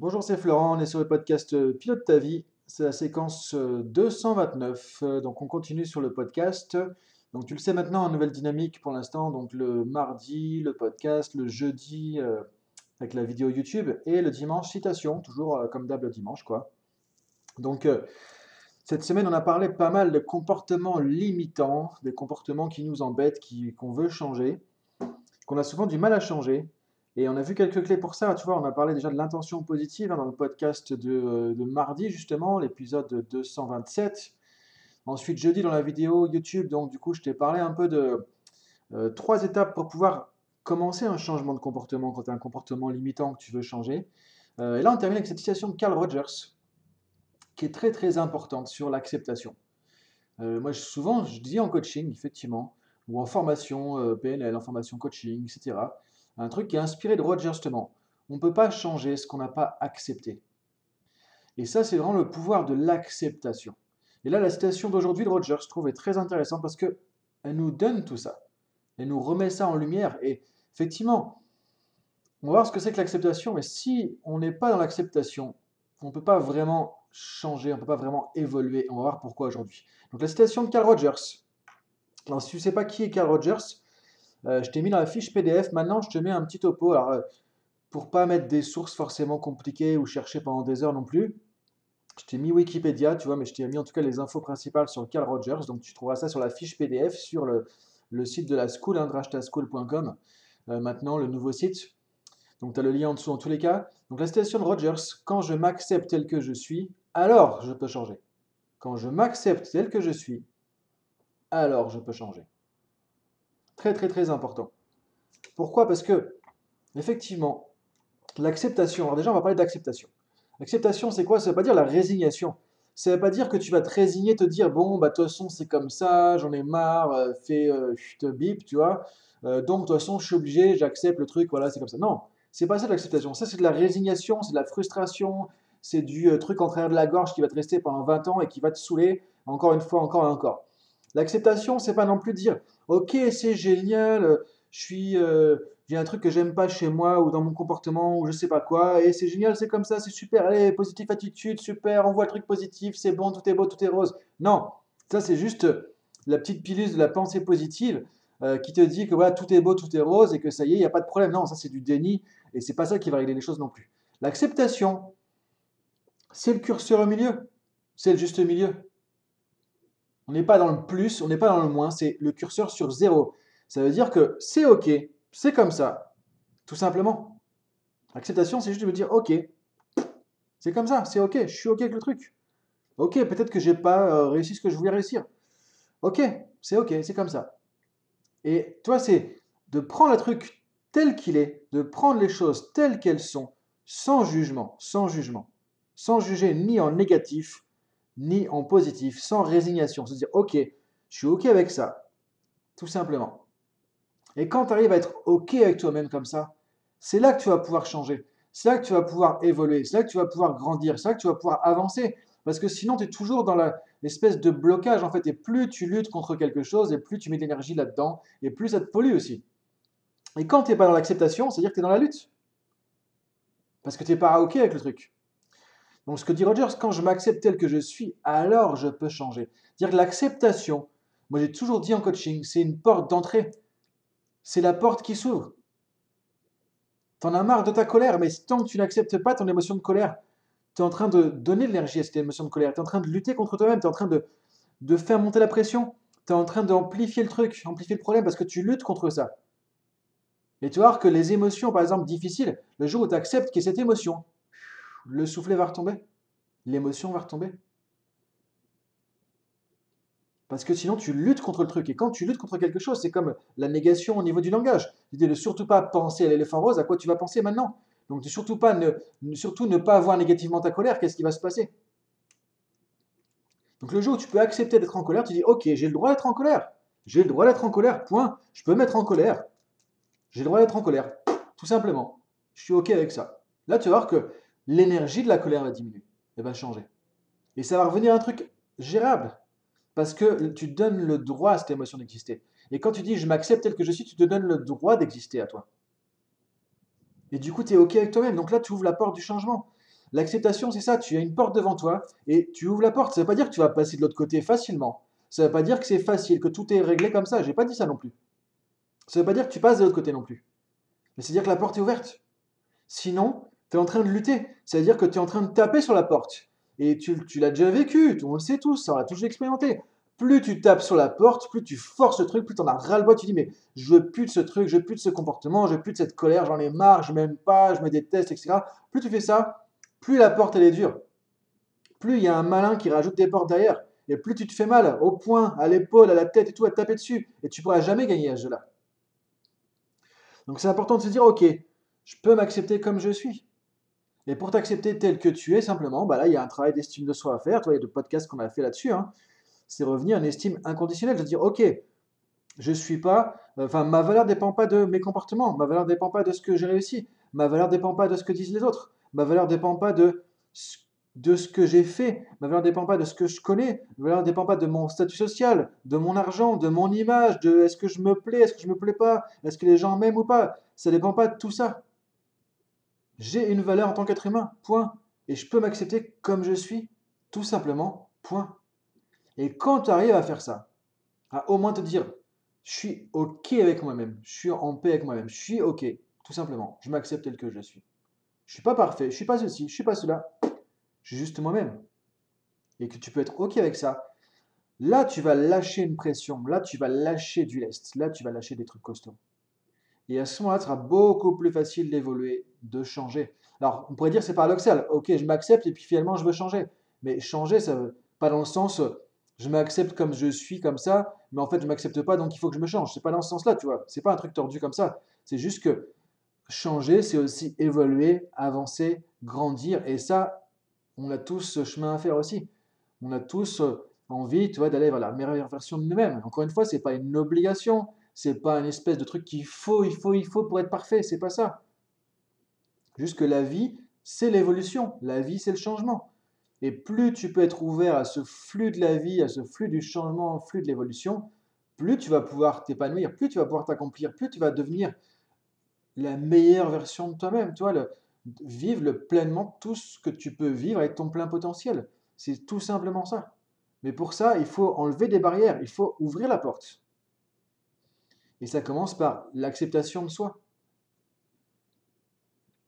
Bonjour, c'est Florent, on est sur le podcast euh, Pilote ta vie. C'est la séquence euh, 229. Euh, Donc on continue sur le podcast. Donc tu le sais maintenant, une nouvelle dynamique pour l'instant. Donc le mardi, le podcast, le jeudi euh, avec la vidéo YouTube et le dimanche, citation, toujours euh, comme d'hab le dimanche quoi. Donc euh, cette semaine, on a parlé pas mal de comportements limitants, des comportements qui nous embêtent, qu'on veut changer, qu'on a souvent du mal à changer. Et on a vu quelques clés pour ça. Tu vois, on a parlé déjà de l'intention positive hein, dans le podcast de, de mardi, justement, l'épisode 227. Ensuite, jeudi, dans la vidéo YouTube, donc du coup, je t'ai parlé un peu de euh, trois étapes pour pouvoir commencer un changement de comportement quand tu as un comportement limitant que tu veux changer. Euh, et là, on termine avec cette citation de Carl Rogers, qui est très très importante sur l'acceptation. Euh, moi, souvent, je dis en coaching, effectivement, ou en formation euh, PNL, en formation coaching, etc. Un truc qui est inspiré de Rogers, justement. On ne peut pas changer ce qu'on n'a pas accepté. Et ça, c'est vraiment le pouvoir de l'acceptation. Et là, la citation d'aujourd'hui de Rogers, je trouve, est très intéressante parce que elle nous donne tout ça. Elle nous remet ça en lumière. Et effectivement, on va voir ce que c'est que l'acceptation, mais si on n'est pas dans l'acceptation, on ne peut pas vraiment changer, on ne peut pas vraiment évoluer. On va voir pourquoi aujourd'hui. Donc la citation de Carl Rogers. Alors si tu ne sais pas qui est Carl Rogers, euh, je t'ai mis dans la fiche PDF. Maintenant, je te mets un petit topo. Alors, euh, pour pas mettre des sources forcément compliquées ou chercher pendant des heures non plus, je t'ai mis Wikipédia, tu vois, mais je t'ai mis en tout cas les infos principales sur Carl Rogers. Donc tu trouveras ça sur la fiche PDF sur le, site de la school, hein. Euh, maintenant, le nouveau site. Donc tu as le lien en dessous en tous les cas. Donc la citation de Rogers, quand je m'accepte tel que je suis, alors je peux changer. Quand je m'accepte tel que je suis, alors je peux changer. Très très très important. Pourquoi? Parce que, effectivement, l'acceptation, alors déjà on va parler d'acceptation. L'acceptation c'est quoi? Ça ne veut pas dire la résignation. Ça ne veut pas dire que tu vas te résigner, te dire bon, bah de toute façon c'est comme ça, j'en ai marre, euh, fais euh, chut, bip, tu vois. Euh, donc de toute façon je suis obligé, j'accepte le truc, voilà, c'est comme ça. Non, c'est pas ça l'acceptation. Ça c'est de la résignation, c'est de la frustration, c'est du euh, truc en travers de la gorge qui va te rester pendant 20 ans et qui va te saouler encore une fois, encore et encore. L'acceptation, c'est pas non plus dire Ok, c'est génial, je suis, euh, j'ai un truc que j'aime pas chez moi ou dans mon comportement ou je sais pas quoi, et c'est génial, c'est comme ça, c'est super, allez, positive attitude, super, on voit le truc positif, c'est bon, tout est beau, tout est rose. Non, ça c'est juste la petite pilule de la pensée positive euh, qui te dit que voilà, tout est beau, tout est rose et que ça y est, il n'y a pas de problème. Non, ça c'est du déni et c'est pas ça qui va régler les choses non plus. L'acceptation, c'est le curseur au milieu, c'est le juste milieu. On n'est pas dans le plus, on n'est pas dans le moins, c'est le curseur sur zéro. Ça veut dire que c'est OK, c'est comme ça, tout simplement. L'acceptation, c'est juste de me dire OK, c'est comme ça, c'est OK, je suis OK avec le truc. OK, peut-être que j'ai pas euh, réussi ce que je voulais réussir. OK, c'est OK, c'est comme ça. Et toi, c'est de prendre le truc tel qu'il est, de prendre les choses telles qu'elles sont, sans jugement, sans jugement, sans juger ni en négatif, ni en positif, sans résignation. Se dire, ok, je suis ok avec ça, tout simplement. Et quand tu arrives à être ok avec toi-même comme ça, c'est là que tu vas pouvoir changer. C'est là que tu vas pouvoir évoluer. C'est là que tu vas pouvoir grandir. C'est là que tu vas pouvoir avancer. Parce que sinon, tu es toujours dans l'espèce de blocage, en fait. Et plus tu luttes contre quelque chose, et plus tu mets de l'énergie là-dedans, et plus ça te pollue aussi. Et quand tu n'es pas dans l'acceptation, c'est-à-dire que tu es dans la lutte. Parce que tu n'es pas ok avec le truc. Donc, ce que dit Rogers, quand je m'accepte tel que je suis, alors je peux changer. C'est-à-dire que l'acceptation, moi j'ai toujours dit en coaching, c'est une porte d'entrée. C'est la porte qui s'ouvre. T'en as marre de ta colère, mais tant que tu n'acceptes pas ton émotion de colère, tu es en train de donner de l'énergie à cette émotion de colère. Tu es en train de lutter contre toi-même, tu es en train de, de faire monter la pression. Tu es en train d'amplifier le truc, amplifier le problème parce que tu luttes contre ça. Et tu vas voir que les émotions, par exemple, difficiles, le jour où tu acceptes qu'il y ait cette émotion, le soufflet va retomber? L'émotion va retomber? Parce que sinon, tu luttes contre le truc. Et quand tu luttes contre quelque chose, c'est comme la négation au niveau du langage. L'idée de surtout pas penser à l'éléphant rose, à quoi tu vas penser maintenant? Donc, surtout, ne, surtout pas avoir négativement ta colère, qu'est-ce qui va se passer? Donc, le jour où tu peux accepter d'être en colère, tu dis Ok, j'ai le droit d'être en colère. J'ai le droit d'être en colère, point. Je peux mettre en colère. J'ai le droit d'être en colère. Tout simplement. Je suis OK avec ça. Là, tu vas voir que l'énergie de la colère va diminuer. Elle va changer. Et ça va revenir à un truc gérable. Parce que tu donnes le droit à cette émotion d'exister. Et quand tu dis je m'accepte tel que je suis, tu te donnes le droit d'exister à toi. Et du coup, tu es OK avec toi-même. Donc là, tu ouvres la porte du changement. L'acceptation, c'est ça, tu as une porte devant toi et tu ouvres la porte. Ça ne veut pas dire que tu vas passer de l'autre côté facilement. Ça ne veut pas dire que c'est facile, que tout est réglé comme ça. J'ai pas dit ça non plus. Ça ne veut pas dire que tu passes de l'autre côté non plus. Mais c'est dire que la porte est ouverte. Sinon, tu es en train de lutter. C'est-à-dire que tu es en train de taper sur la porte. Et tu, l'as déjà vécu, on le sait tous, on l'a toujours expérimenté. Plus tu tapes sur la porte, plus tu forces le truc, plus tu en as ras-le-bas, tu dis mais je veux plus de ce truc, je veux plus de ce comportement, je veux plus de cette colère, j'en ai marre, je m'aime pas, je me déteste, etc. Plus tu fais ça, plus la porte elle est dure. Plus il y a un malin qui rajoute des portes derrière. Et plus tu te fais mal au poing, à l'épaule, à la tête et tout, à taper dessus. Et tu pourras jamais gagner à ce jeu-là. Donc c'est important de se dire, ok, je peux m'accepter comme je suis. Et pour t'accepter tel que tu es, simplement, bah là, il y a un travail d'estime de soi à faire. Toi, il y a de podcasts qu'on a fait là-dessus. Hein. C'est revenir à une estime inconditionnelle, de dire, ok, je suis pas, enfin, ma valeur dépend pas de mes comportements, ma valeur dépend pas de ce que j'ai réussi, ma valeur dépend pas de ce que disent les autres, ma valeur dépend pas de de ce que j'ai fait. Ma valeur dépend pas de ce que je connais. Ma valeur dépend pas de mon statut social, de mon argent, de mon image, de est-ce que je me plais, est-ce que je me plais pas, est-ce que les gens m'aiment ou pas. Ça dépend pas de tout ça. J'ai une valeur en tant qu'être humain, point. Et je peux m'accepter comme je suis, tout simplement, point. Et quand tu arrives à faire ça, à au moins te dire, je suis OK avec moi-même, je suis en paix avec moi-même, je suis OK, tout simplement, je m'accepte tel que je suis. Je suis pas parfait, je suis pas ceci, je suis pas cela, je suis juste moi-même. Et que tu peux être OK avec ça. Là, tu vas lâcher une pression, là, tu vas lâcher du lest, là, tu vas lâcher des trucs costauds. Et à ce moment-là, ce sera beaucoup plus facile d'évoluer, de changer. Alors, on pourrait dire c'est paradoxal. Ok, je m'accepte et puis finalement, je veux changer. Mais changer, ça veut pas dans le sens je m'accepte comme je suis, comme ça, mais en fait, je m'accepte pas, donc il faut que je me change. C'est pas dans ce sens-là, tu vois. C'est pas un truc tordu comme ça. C'est juste que changer, c'est aussi évoluer, avancer, grandir. Et ça, on a tous ce chemin à faire aussi. On a tous envie, tu vois, d'aller vers la meilleure version de nous-mêmes. Encore une fois, c'est pas une obligation. C'est pas une espèce de truc qu'il faut, il faut, il faut pour être parfait. C'est pas ça. Juste que la vie, c'est l'évolution. La vie, c'est le changement. Et plus tu peux être ouvert à ce flux de la vie, à ce flux du changement, flux de l'évolution, plus tu vas pouvoir t'épanouir, plus tu vas pouvoir t'accomplir, plus tu vas devenir la meilleure version de toi-même. Tu vivre le, pleinement tout ce que tu peux vivre avec ton plein potentiel. C'est tout simplement ça. Mais pour ça, il faut enlever des barrières, il faut ouvrir la porte. Et ça commence par l'acceptation de soi.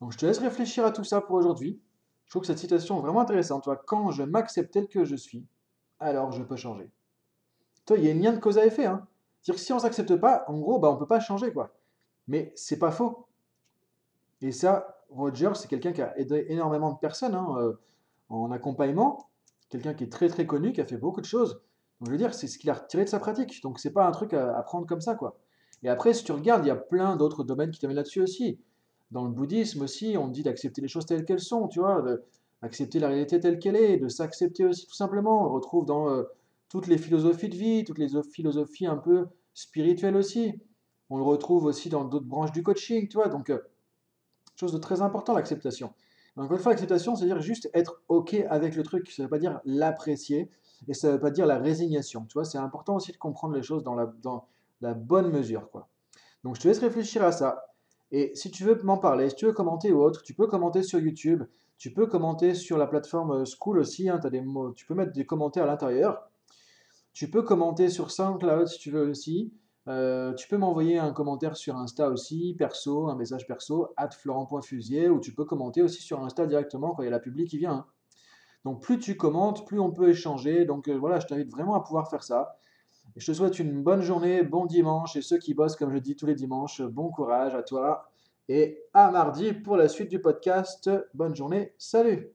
Donc je te laisse réfléchir à tout ça pour aujourd'hui. Je trouve que cette citation est vraiment intéressante. Toi, quand je m'accepte tel que je suis, alors je peux changer. Toi, il y a une lien de cause à effet. Hein. C'est-à-dire que si on ne s'accepte pas, en gros, bah, on ne peut pas changer. quoi. Mais c'est pas faux. Et ça, Roger, c'est quelqu'un qui a aidé énormément de personnes hein, euh, en accompagnement. Quelqu'un qui est très très connu, qui a fait beaucoup de choses. Donc je veux dire, c'est ce qu'il a retiré de sa pratique. Donc c'est pas un truc à, à prendre comme ça, quoi. Et après, si tu regardes, il y a plein d'autres domaines qui t'amènent là-dessus aussi. Dans le bouddhisme aussi, on dit d'accepter les choses telles qu'elles sont, tu vois, d'accepter la réalité telle qu'elle est, de s'accepter aussi tout simplement. On le retrouve dans euh, toutes les philosophies de vie, toutes les philosophies un peu spirituelles aussi. On le retrouve aussi dans d'autres branches du coaching, tu vois. Donc, euh, chose de très important, l'acceptation. Encore une fois, l'acceptation, c'est-à-dire juste être OK avec le truc. Ça ne veut pas dire l'apprécier et ça ne veut pas dire la résignation. Tu vois, c'est important aussi de comprendre les choses dans la, la bonne mesure. Quoi. Donc je te laisse réfléchir à ça. Et si tu veux m'en parler, si tu veux commenter ou autre, tu peux commenter sur YouTube, tu peux commenter sur la plateforme euh, School aussi, hein, tu peux mettre des commentaires à l'intérieur. Tu peux commenter sur SoundCloud si tu veux aussi. Euh, tu peux m'envoyer un commentaire sur Insta aussi, perso, un message perso, at florent.fusier, ou tu peux commenter aussi sur Insta directement quand il y a la public qui vient. Hein. Donc plus tu commentes, plus on peut échanger. Donc euh, voilà, je t'invite vraiment à pouvoir faire ça je te souhaite une bonne journée, bon dimanche, et ceux qui bossent, comme je dis tous les dimanches, bon courage à toi. Et à mardi pour la suite du podcast. Bonne journée, salut